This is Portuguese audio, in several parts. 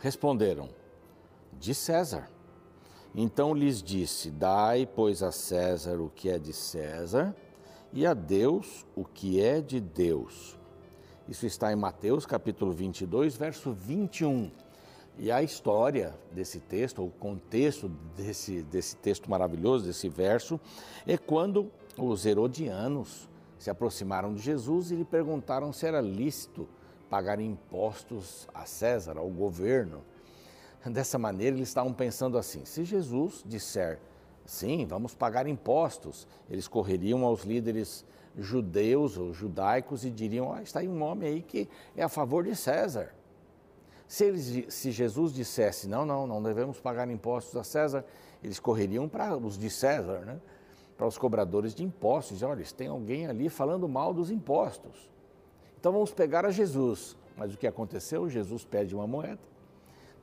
Responderam: De César. Então lhes disse: Dai, pois, a César o que é de César, e a Deus o que é de Deus. Isso está em Mateus capítulo 22, verso 21. E a história desse texto, o contexto desse, desse texto maravilhoso, desse verso, é quando os herodianos se aproximaram de Jesus e lhe perguntaram se era lícito pagar impostos a César, ao governo. Dessa maneira, eles estavam pensando assim: se Jesus disser sim, vamos pagar impostos, eles correriam aos líderes judeus ou judaicos e diriam: ah, está aí um homem aí que é a favor de César. Se, eles, se Jesus dissesse: não, não, não devemos pagar impostos a César, eles correriam para os de César, né? para os cobradores de impostos. Olha, tem alguém ali falando mal dos impostos. Então vamos pegar a Jesus. Mas o que aconteceu? Jesus pede uma moeda,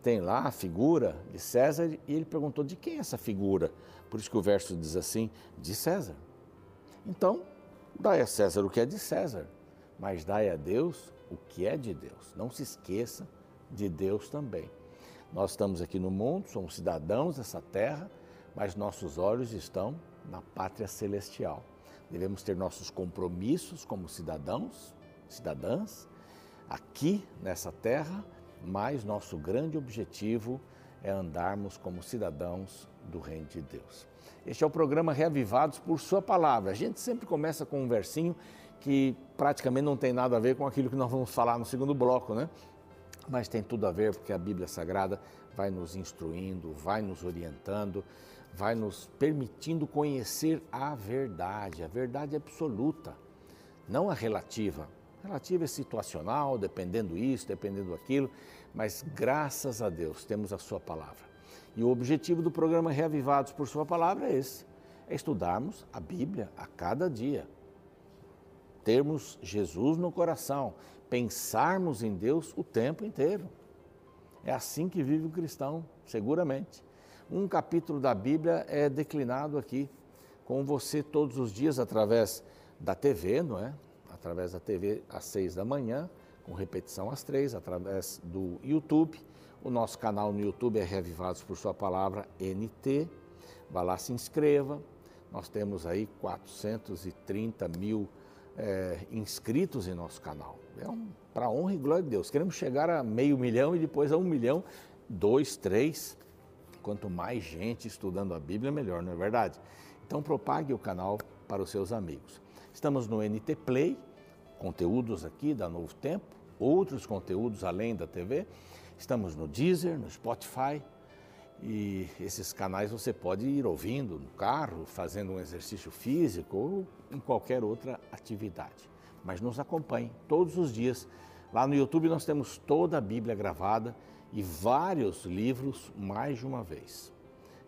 tem lá a figura de César e ele perguntou de quem é essa figura. Por isso que o verso diz assim: de César. Então, dai a César o que é de César, mas dai a Deus o que é de Deus. Não se esqueça de Deus também. Nós estamos aqui no mundo, somos cidadãos dessa terra, mas nossos olhos estão na pátria celestial. Devemos ter nossos compromissos como cidadãos, cidadãs, aqui nessa terra, mas nosso grande objetivo é andarmos como cidadãos do Reino de Deus. Este é o programa Reavivados por Sua Palavra. A gente sempre começa com um versinho que praticamente não tem nada a ver com aquilo que nós vamos falar no segundo bloco, né? Mas tem tudo a ver porque a Bíblia Sagrada vai nos instruindo, vai nos orientando, vai nos permitindo conhecer a verdade, a verdade absoluta, não a relativa. Relativa é situacional, dependendo isso, dependendo aquilo, mas graças a Deus temos a Sua palavra. E o objetivo do programa Reavivados por Sua palavra é esse: é estudarmos a Bíblia a cada dia, termos Jesus no coração, pensarmos em Deus o tempo inteiro. É assim que vive o cristão, seguramente. Um capítulo da Bíblia é declinado aqui com você todos os dias através da TV, não é? Através da TV às seis da manhã, com repetição às três, através do YouTube. O nosso canal no YouTube é Revivados por Sua Palavra NT. Vá lá, se inscreva. Nós temos aí 430 mil é, inscritos em nosso canal. É um, para honra e glória de Deus. Queremos chegar a meio milhão e depois a um milhão, dois, três Quanto mais gente estudando a Bíblia, melhor, não é verdade? Então propague o canal para os seus amigos. Estamos no NT Play, conteúdos aqui da Novo Tempo, outros conteúdos além da TV. Estamos no Deezer, no Spotify, e esses canais você pode ir ouvindo no carro, fazendo um exercício físico ou em qualquer outra atividade. Mas nos acompanhe todos os dias. Lá no YouTube nós temos toda a Bíblia gravada e vários livros mais de uma vez.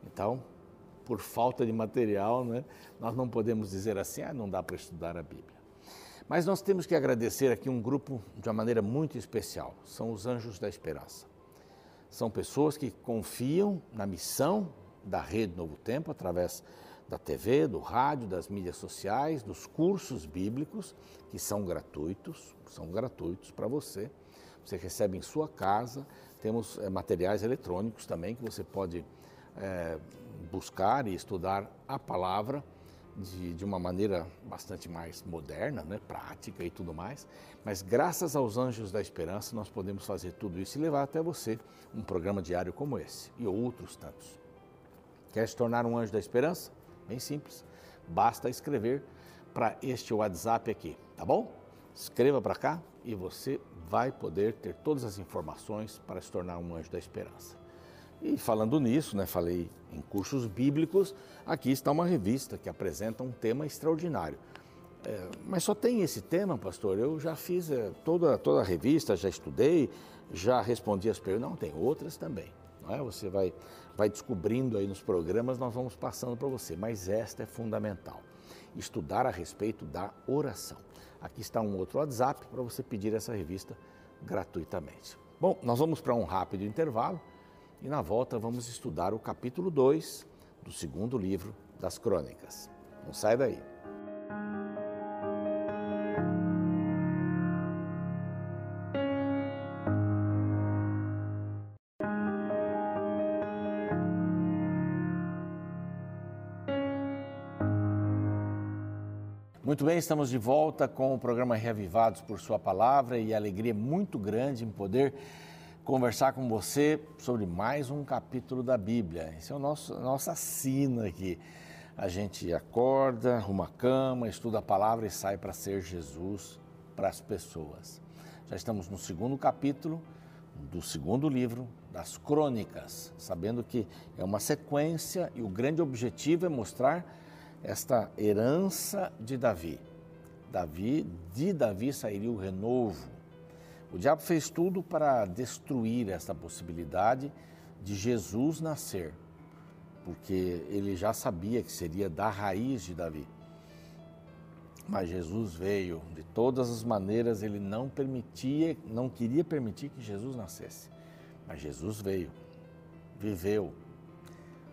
Então, por falta de material, né, nós não podemos dizer assim, ah, não dá para estudar a Bíblia. Mas nós temos que agradecer aqui um grupo de uma maneira muito especial, são os Anjos da Esperança. São pessoas que confiam na missão da Rede Novo Tempo através da TV, do rádio, das mídias sociais, dos cursos bíblicos, que são gratuitos, são gratuitos para você. Você recebe em sua casa, temos é, materiais eletrônicos também que você pode é, buscar e estudar a palavra de, de, uma maneira bastante mais moderna, né, prática e tudo mais. Mas graças aos Anjos da Esperança nós podemos fazer tudo isso e levar até você um programa diário como esse e outros tantos. Quer se tornar um Anjo da Esperança? Bem simples. Basta escrever para este WhatsApp aqui, tá bom? Escreva para cá e você vai poder ter todas as informações para se tornar um anjo da esperança. E falando nisso, né, falei em cursos bíblicos, aqui está uma revista que apresenta um tema extraordinário. É, mas só tem esse tema, pastor? Eu já fiz é, toda, toda a revista, já estudei, já respondi as perguntas. Não, tem outras também. Não é? Você vai, vai descobrindo aí nos programas, nós vamos passando para você. Mas esta é fundamental: estudar a respeito da oração. Aqui está um outro WhatsApp para você pedir essa revista gratuitamente. Bom, nós vamos para um rápido intervalo e na volta vamos estudar o capítulo 2 do segundo livro das Crônicas. Não sai daí. Muito bem, estamos de volta com o programa Reavivados por Sua Palavra e a alegria muito grande em poder conversar com você sobre mais um capítulo da Bíblia. Esse é o nosso, a nossa sina aqui. A gente acorda, arruma a cama, estuda a palavra e sai para ser Jesus para as pessoas. Já estamos no segundo capítulo do segundo livro das Crônicas, sabendo que é uma sequência e o grande objetivo é mostrar esta herança de Davi. Davi, de Davi sairia o renovo. O diabo fez tudo para destruir essa possibilidade de Jesus nascer, porque ele já sabia que seria da raiz de Davi. Mas Jesus veio de todas as maneiras, ele não permitia, não queria permitir que Jesus nascesse. Mas Jesus veio, viveu,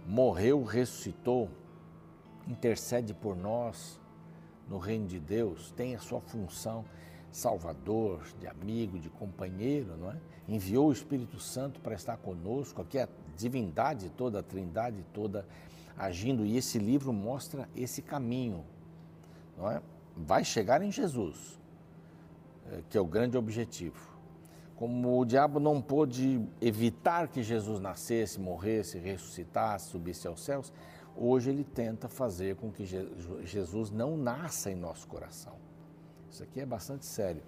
morreu, ressuscitou, intercede por nós no reino de Deus, tem a sua função salvador, de amigo, de companheiro, não é? Enviou o Espírito Santo para estar conosco, aqui a divindade toda, a trindade toda agindo, e esse livro mostra esse caminho, não é? Vai chegar em Jesus, eh, que é o grande objetivo. Como o diabo não pôde evitar que Jesus nascesse, morresse, ressuscitasse, subisse aos céus, hoje ele tenta fazer com que Jesus não nasça em nosso coração. Isso aqui é bastante sério.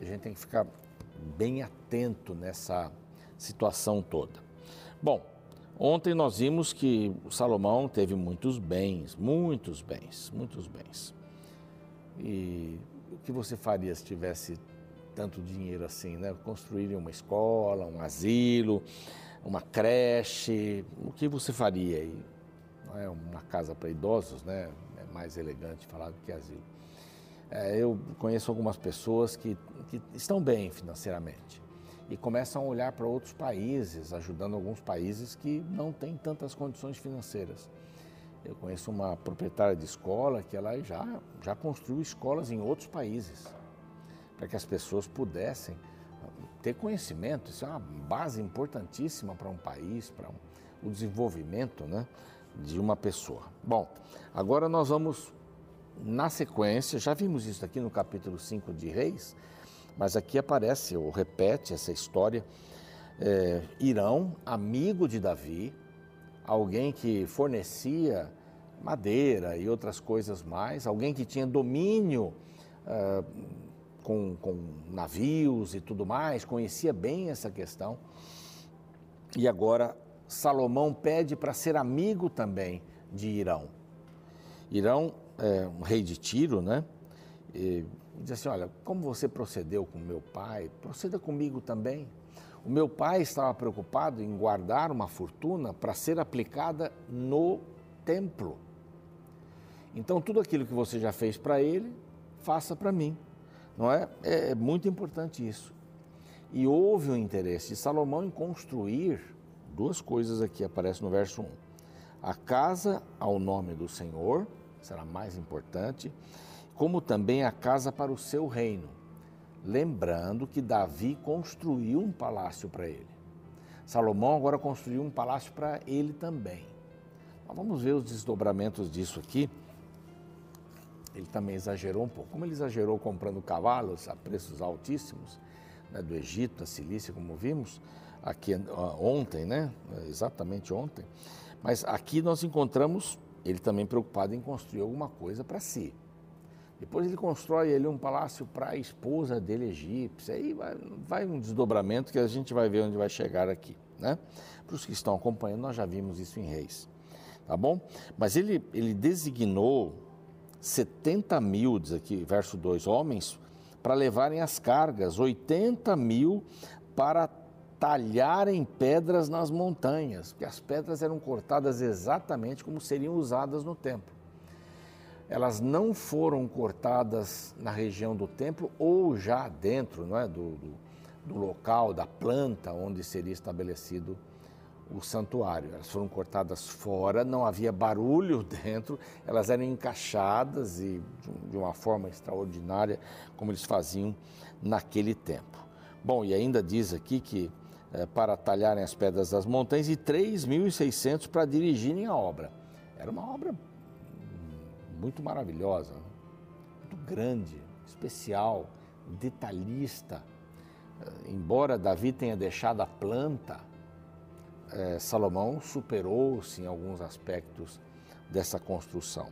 A gente tem que ficar bem atento nessa situação toda. Bom, ontem nós vimos que Salomão teve muitos bens, muitos bens, muitos bens. E o que você faria se tivesse tanto dinheiro assim, né? Construir uma escola, um asilo, uma creche, o que você faria aí? Não é uma casa para idosos, né? É mais elegante falar do que asilo. É, eu conheço algumas pessoas que, que estão bem financeiramente e começam a olhar para outros países, ajudando alguns países que não têm tantas condições financeiras. Eu conheço uma proprietária de escola que ela já, já construiu escolas em outros países para que as pessoas pudessem ter conhecimento. Isso é uma base importantíssima para um país, para um, o desenvolvimento né, de uma pessoa. Bom, agora nós vamos, na sequência, já vimos isso aqui no capítulo 5 de Reis, mas aqui aparece ou repete essa história. É, Irão, amigo de Davi, alguém que fornecia madeira e outras coisas mais, alguém que tinha domínio. Uh, com, com navios e tudo mais, conhecia bem essa questão. E agora Salomão pede para ser amigo também de Irão. Irão é um rei de Tiro, né? E diz assim: Olha, como você procedeu com meu pai, proceda comigo também. O meu pai estava preocupado em guardar uma fortuna para ser aplicada no templo. Então, tudo aquilo que você já fez para ele, faça para mim. Não é? é? É muito importante isso. E houve o um interesse de Salomão em construir duas coisas aqui, aparece no verso 1. A casa ao nome do Senhor, será mais importante, como também a casa para o seu reino. Lembrando que Davi construiu um palácio para ele. Salomão agora construiu um palácio para ele também. Vamos ver os desdobramentos disso aqui ele também exagerou um pouco. Como ele exagerou comprando cavalos a preços altíssimos, né, do Egito, da Cilícia, como vimos aqui ontem, né, exatamente ontem, mas aqui nós encontramos ele também preocupado em construir alguma coisa para si. Depois ele constrói ali um palácio para a esposa dele egípcia, aí vai, vai, um desdobramento que a gente vai ver onde vai chegar aqui, né? Para os que estão acompanhando, nós já vimos isso em Reis, tá bom? Mas ele, ele designou 70 mil, diz aqui, verso 2, homens, para levarem as cargas, 80 mil para talharem pedras nas montanhas, porque as pedras eram cortadas exatamente como seriam usadas no templo. Elas não foram cortadas na região do templo ou já dentro não é, do, do, do local, da planta onde seria estabelecido o santuário. Elas foram cortadas fora, não havia barulho dentro, elas eram encaixadas e de uma forma extraordinária, como eles faziam naquele tempo. Bom, e ainda diz aqui que é, para talharem as pedras das montanhas e 3.600 para dirigirem a obra. Era uma obra muito maravilhosa, né? muito grande, especial, detalhista. Embora Davi tenha deixado a planta, é, Salomão superou-se em alguns aspectos dessa construção.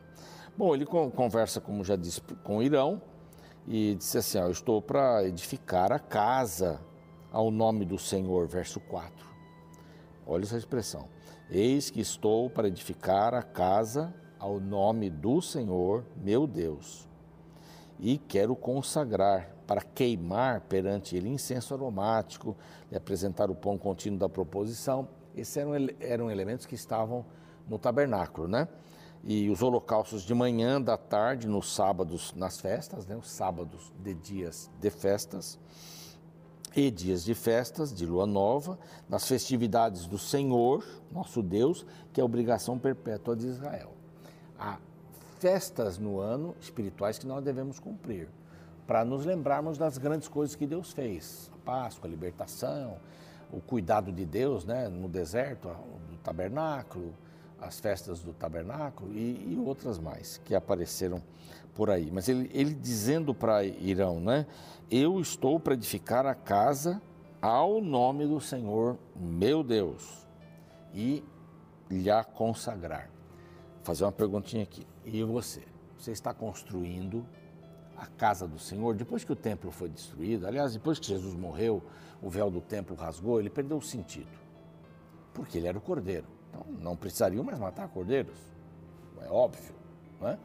Bom, ele conversa, como já disse, com Irão e disse assim: ó, Eu estou para edificar a casa ao nome do Senhor, verso 4. Olha essa expressão. Eis que estou para edificar a casa ao nome do Senhor, meu Deus, e quero consagrar para queimar perante ele incenso aromático e apresentar o pão contínuo da proposição. Esses eram, eram elementos que estavam no tabernáculo, né? E os holocaustos de manhã, da tarde, nos sábados, nas festas, né? Os sábados de dias de festas e dias de festas, de lua nova, nas festividades do Senhor, nosso Deus, que é obrigação perpétua de Israel. Há festas no ano espirituais que nós devemos cumprir, para nos lembrarmos das grandes coisas que Deus fez: a Páscoa, a libertação, o cuidado de Deus né, no deserto, do tabernáculo, as festas do tabernáculo e, e outras mais que apareceram por aí. Mas ele, ele dizendo para Irão, né? Eu estou para edificar a casa ao nome do Senhor meu Deus e lhe consagrar. Vou fazer uma perguntinha aqui. E você? Você está construindo a casa do Senhor depois que o templo foi destruído? Aliás, depois que Jesus morreu, o véu do templo rasgou, ele perdeu o sentido. Porque ele era o cordeiro. Então, não precisariam mais matar cordeiros. É óbvio, não é?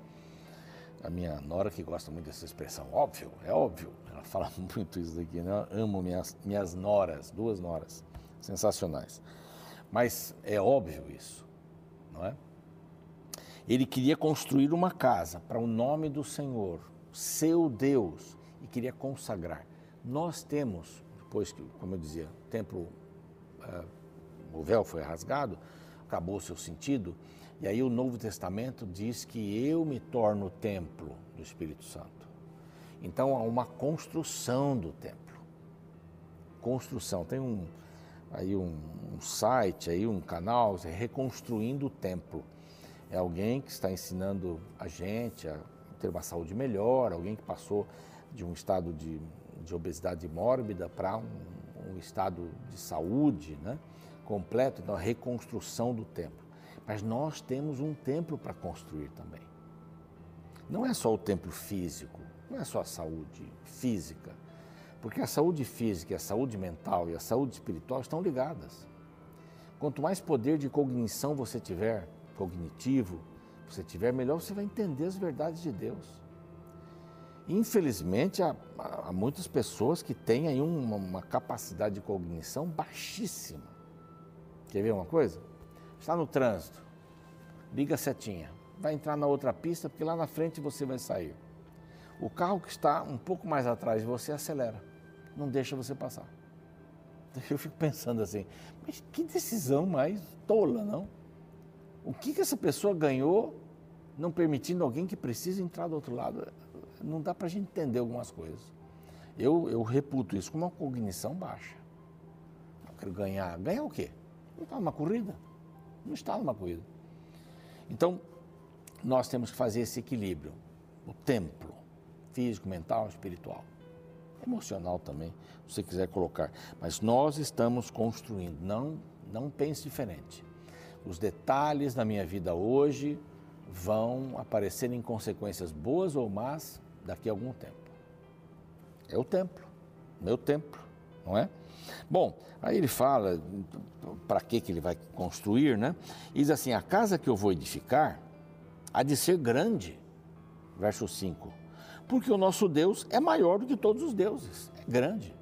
A minha nora que gosta muito dessa expressão, óbvio, é óbvio. Ela fala muito isso daqui, né? Eu amo minhas, minhas noras, duas noras, sensacionais. Mas é óbvio isso, não é? Ele queria construir uma casa para o nome do Senhor, seu Deus, e queria consagrar. Nós temos, depois que, como eu dizia, o templo, uh, o véu foi rasgado, acabou o seu sentido, e aí o Novo Testamento diz que eu me torno templo do Espírito Santo. Então há uma construção do templo. Construção. Tem um aí um, um site, aí um canal, reconstruindo o templo. É alguém que está ensinando a gente a ter uma saúde melhor, alguém que passou de um estado de, de obesidade mórbida para um, um estado de saúde né, completo, então a reconstrução do templo. Mas nós temos um templo para construir também. Não é só o templo físico, não é só a saúde física, porque a saúde física, a saúde mental e a saúde espiritual estão ligadas. Quanto mais poder de cognição você tiver, cognitivo, você tiver, melhor você vai entender as verdades de Deus. Infelizmente, há, há muitas pessoas que têm aí uma, uma capacidade de cognição baixíssima. Quer ver uma coisa? Está no trânsito, liga a setinha, vai entrar na outra pista porque lá na frente você vai sair. O carro que está um pouco mais atrás de você acelera, não deixa você passar. Eu fico pensando assim, mas que decisão mais tola, não? O que, que essa pessoa ganhou não permitindo alguém que precisa entrar do outro lado? Não dá para a gente entender algumas coisas. Eu, eu reputo isso com uma cognição baixa. Eu quero ganhar. Ganhar o quê? Não está numa corrida. Não está numa corrida. Então, nós temos que fazer esse equilíbrio. O templo, físico, mental, espiritual. Emocional também, se você quiser colocar. Mas nós estamos construindo, não, não pense diferente. Os detalhes da minha vida hoje vão aparecer em consequências boas ou más daqui a algum tempo. É o templo, meu templo, não é? Bom, aí ele fala para que, que ele vai construir, né? E diz assim: a casa que eu vou edificar há de ser grande. Verso 5. Porque o nosso Deus é maior do que todos os deuses, é grande.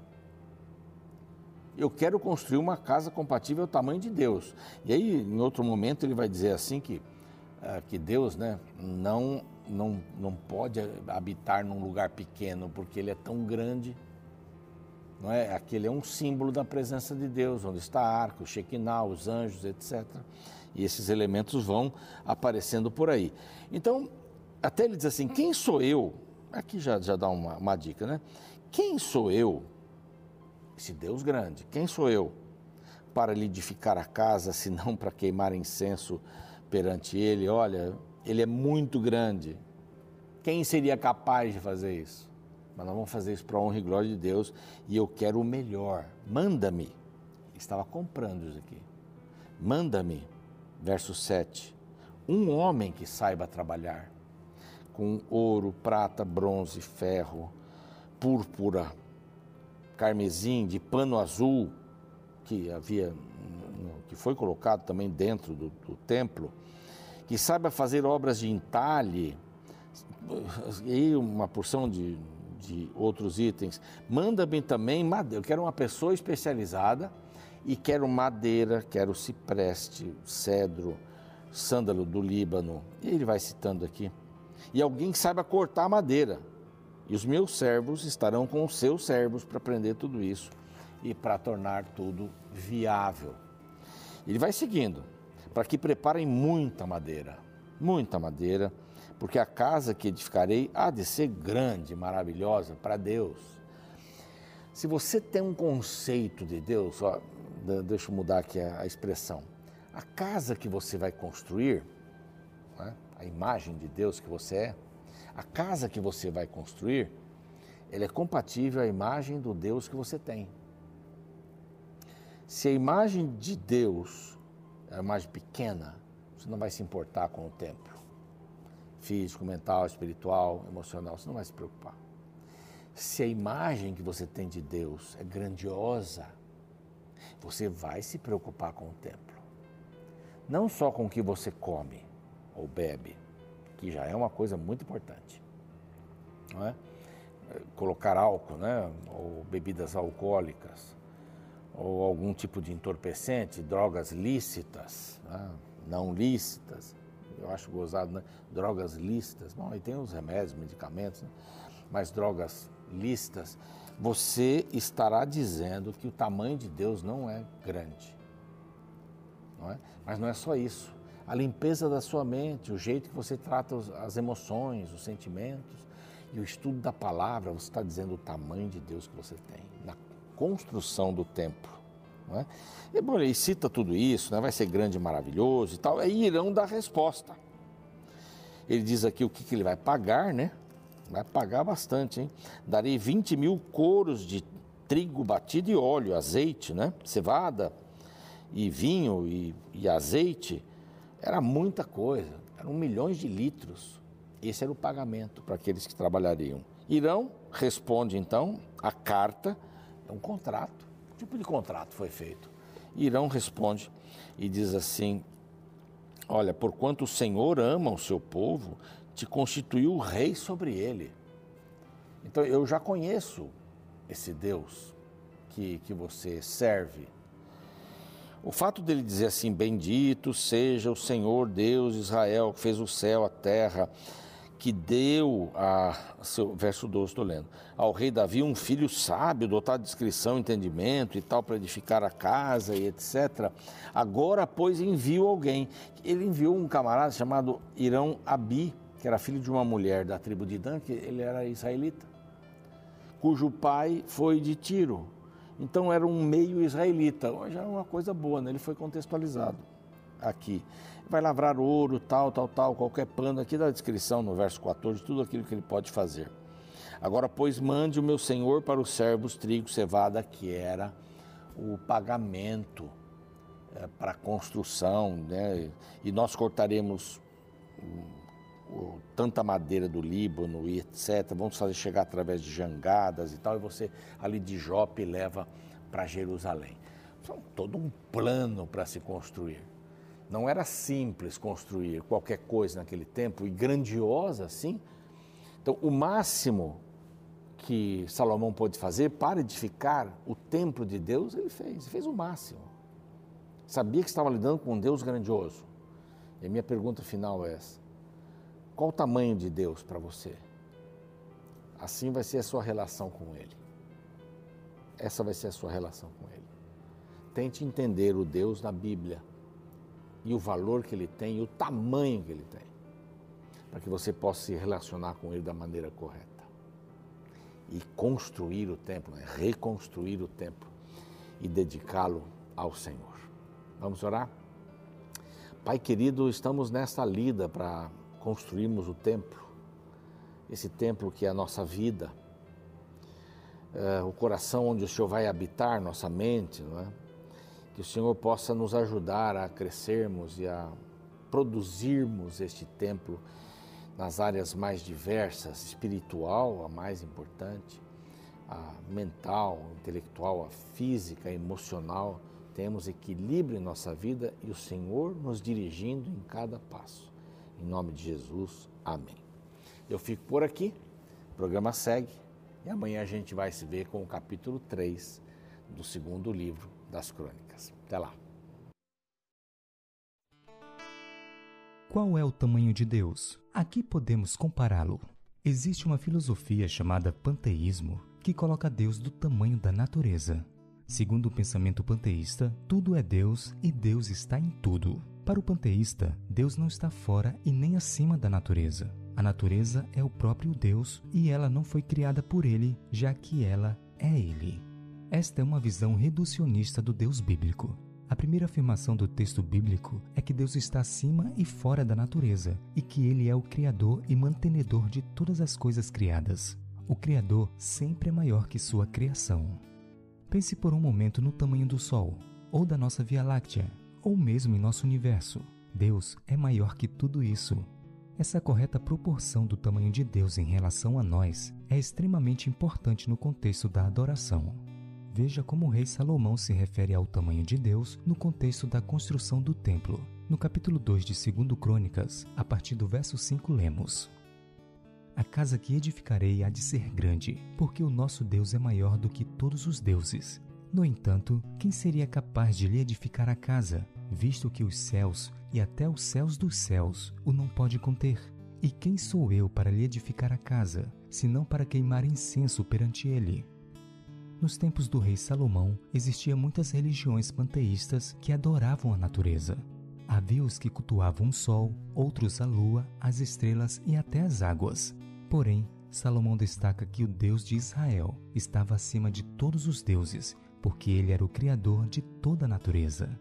Eu quero construir uma casa compatível ao tamanho de Deus. E aí, em outro momento, ele vai dizer assim que, uh, que Deus né, não, não, não pode habitar num lugar pequeno, porque ele é tão grande não é? Aquele é um símbolo da presença de Deus, onde está a arca, o Shekinah, os anjos, etc. E esses elementos vão aparecendo por aí. Então, até ele diz assim: quem sou eu? Aqui já, já dá uma, uma dica, né? Quem sou eu? Esse Deus grande, quem sou eu para lhe edificar a casa, se não para queimar incenso perante ele? Olha, ele é muito grande. Quem seria capaz de fazer isso? Mas nós vamos fazer isso para a honra e glória de Deus e eu quero o melhor. Manda-me. Estava comprando isso aqui. Manda-me, verso 7, um homem que saiba trabalhar com ouro, prata, bronze, ferro, púrpura, carmesim, de pano azul, que havia, que foi colocado também dentro do, do templo, que saiba fazer obras de entalhe, e uma porção de, de outros itens. Manda-me também madeira. Eu quero uma pessoa especializada e quero madeira, quero cipreste, cedro, sândalo do Líbano. E ele vai citando aqui. E alguém que saiba cortar madeira. E os meus servos estarão com os seus servos para aprender tudo isso e para tornar tudo viável. Ele vai seguindo, para que preparem muita madeira, muita madeira, porque a casa que edificarei há de ser grande, maravilhosa para Deus. Se você tem um conceito de Deus, ó, deixa eu mudar aqui a, expressão. A casa que você vai construir, né, a imagem de Deus que você é, a casa que você vai construir, ela é compatível à imagem do Deus que você tem. Se a imagem de Deus é uma imagem pequena, você não vai se importar com o templo. Físico, mental, espiritual, emocional, você não vai se preocupar. Se a imagem que você tem de Deus é grandiosa, você vai se preocupar com o templo. Não só com o que você come ou bebe, que já é uma coisa muito importante. Não é? Colocar álcool, né? ou bebidas alcoólicas, ou algum tipo de entorpecente, drogas lícitas, né? não lícitas, eu acho gozado, né? Drogas lícitas, bom, aí tem os remédios, medicamentos, né? mas drogas lícitas, você estará dizendo que o tamanho de Deus não é grande. Não é? Mas não é só isso. A limpeza da sua mente, o jeito que você trata as emoções, os sentimentos e o estudo da palavra, você está dizendo o tamanho de Deus que você tem na construção do templo. É? E, bom, ele cita tudo isso, né? vai ser grande e maravilhoso e tal, aí irão dar resposta. Ele diz aqui o que, que ele vai pagar, né? Vai pagar bastante, hein? Darei 20 mil coros de trigo batido e óleo, azeite, né? Cevada e vinho e, e azeite. Era muita coisa, eram milhões de litros. Esse era o pagamento para aqueles que trabalhariam. Irão responde então a carta, é um contrato. Tipo de contrato foi feito? Irão responde e diz assim: Olha, porquanto o Senhor ama o seu povo, te constituiu rei sobre ele. Então eu já conheço esse Deus que, que você serve. O fato dele dizer assim: Bendito seja o Senhor Deus de Israel, que fez o céu, a terra, que deu a. Seu, verso 12, estou lendo. Ao rei Davi um filho sábio, dotado de discrição, entendimento e tal, para edificar a casa e etc. Agora, pois, enviou alguém. Ele enviou um camarada chamado Irão Abi, que era filho de uma mulher da tribo de Dan, que ele era israelita, cujo pai foi de Tiro. Então era um meio israelita. Hoje é uma coisa boa, né? ele foi contextualizado aqui. Vai lavrar ouro, tal, tal, tal, qualquer pano. Aqui da descrição no verso 14, tudo aquilo que ele pode fazer. Agora, pois, mande o meu senhor para os servos trigo, cevada, que era o pagamento é, para a construção, né? e nós cortaremos tanta madeira do Líbano e etc. Vamos fazer chegar através de jangadas e tal, e você ali de Jope leva para Jerusalém. Então, todo um plano para se construir. Não era simples construir qualquer coisa naquele tempo e grandiosa assim. Então, o máximo que Salomão pôde fazer para edificar o templo de Deus, ele fez, ele fez o máximo. Sabia que estava lidando com um Deus grandioso. E a minha pergunta final é essa: qual o tamanho de Deus para você? Assim vai ser a sua relação com Ele. Essa vai ser a sua relação com Ele. Tente entender o Deus na Bíblia e o valor que Ele tem e o tamanho que Ele tem, para que você possa se relacionar com Ele da maneira correta. E construir o templo, né? reconstruir o templo e dedicá-lo ao Senhor. Vamos orar? Pai querido, estamos nesta lida para construirmos o templo. esse templo que é a nossa vida, é, o coração onde o Senhor vai habitar nossa mente, não é? Que o Senhor possa nos ajudar a crescermos e a produzirmos este templo nas áreas mais diversas, espiritual, a mais importante, a mental, a intelectual, a física, a emocional. Temos equilíbrio em nossa vida e o Senhor nos dirigindo em cada passo. Em nome de Jesus, amém. Eu fico por aqui, o programa segue e amanhã a gente vai se ver com o capítulo 3 do segundo livro das Crônicas. Até lá. Qual é o tamanho de Deus? Aqui podemos compará-lo. Existe uma filosofia chamada panteísmo que coloca Deus do tamanho da natureza. Segundo o pensamento panteísta, tudo é Deus e Deus está em tudo. Para o panteísta, Deus não está fora e nem acima da natureza. A natureza é o próprio Deus e ela não foi criada por ele, já que ela é ele. Esta é uma visão reducionista do Deus bíblico. A primeira afirmação do texto bíblico é que Deus está acima e fora da natureza e que ele é o criador e mantenedor de todas as coisas criadas. O criador sempre é maior que sua criação. Pense por um momento no tamanho do Sol, ou da nossa Via Láctea, ou mesmo em nosso universo. Deus é maior que tudo isso essa correta proporção do tamanho de Deus em relação a nós é extremamente importante no contexto da adoração. Veja como o rei Salomão se refere ao tamanho de Deus no contexto da construção do templo. No capítulo 2 de 2 Crônicas, a partir do verso 5 lemos: A casa que edificarei há de ser grande, porque o nosso Deus é maior do que todos os deuses. No entanto, quem seria capaz de lhe edificar a casa, visto que os céus e até os céus dos céus o não pode conter. E quem sou eu para lhe edificar a casa, senão para queimar incenso perante ele? Nos tempos do rei Salomão, existiam muitas religiões panteístas que adoravam a natureza. Havia os que cultuavam o sol, outros a lua, as estrelas e até as águas. Porém, Salomão destaca que o Deus de Israel estava acima de todos os deuses, porque ele era o criador de toda a natureza.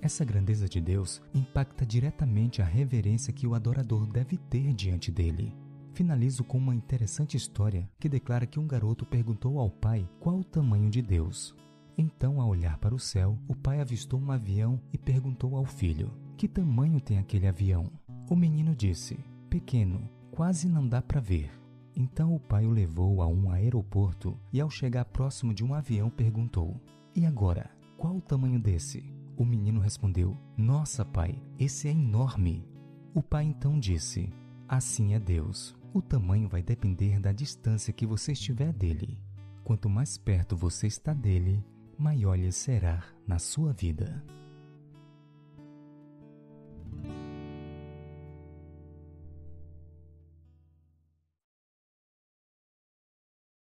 Essa grandeza de Deus impacta diretamente a reverência que o adorador deve ter diante dele. Finalizo com uma interessante história que declara que um garoto perguntou ao pai qual o tamanho de Deus. Então, ao olhar para o céu, o pai avistou um avião e perguntou ao filho: Que tamanho tem aquele avião? O menino disse: Pequeno, quase não dá para ver. Então o pai o levou a um aeroporto e, ao chegar próximo de um avião, perguntou: E agora, qual o tamanho desse? O menino respondeu: Nossa, pai, esse é enorme. O pai então disse: Assim é Deus. O tamanho vai depender da distância que você estiver dele. Quanto mais perto você está dele, maior lhe será na sua vida.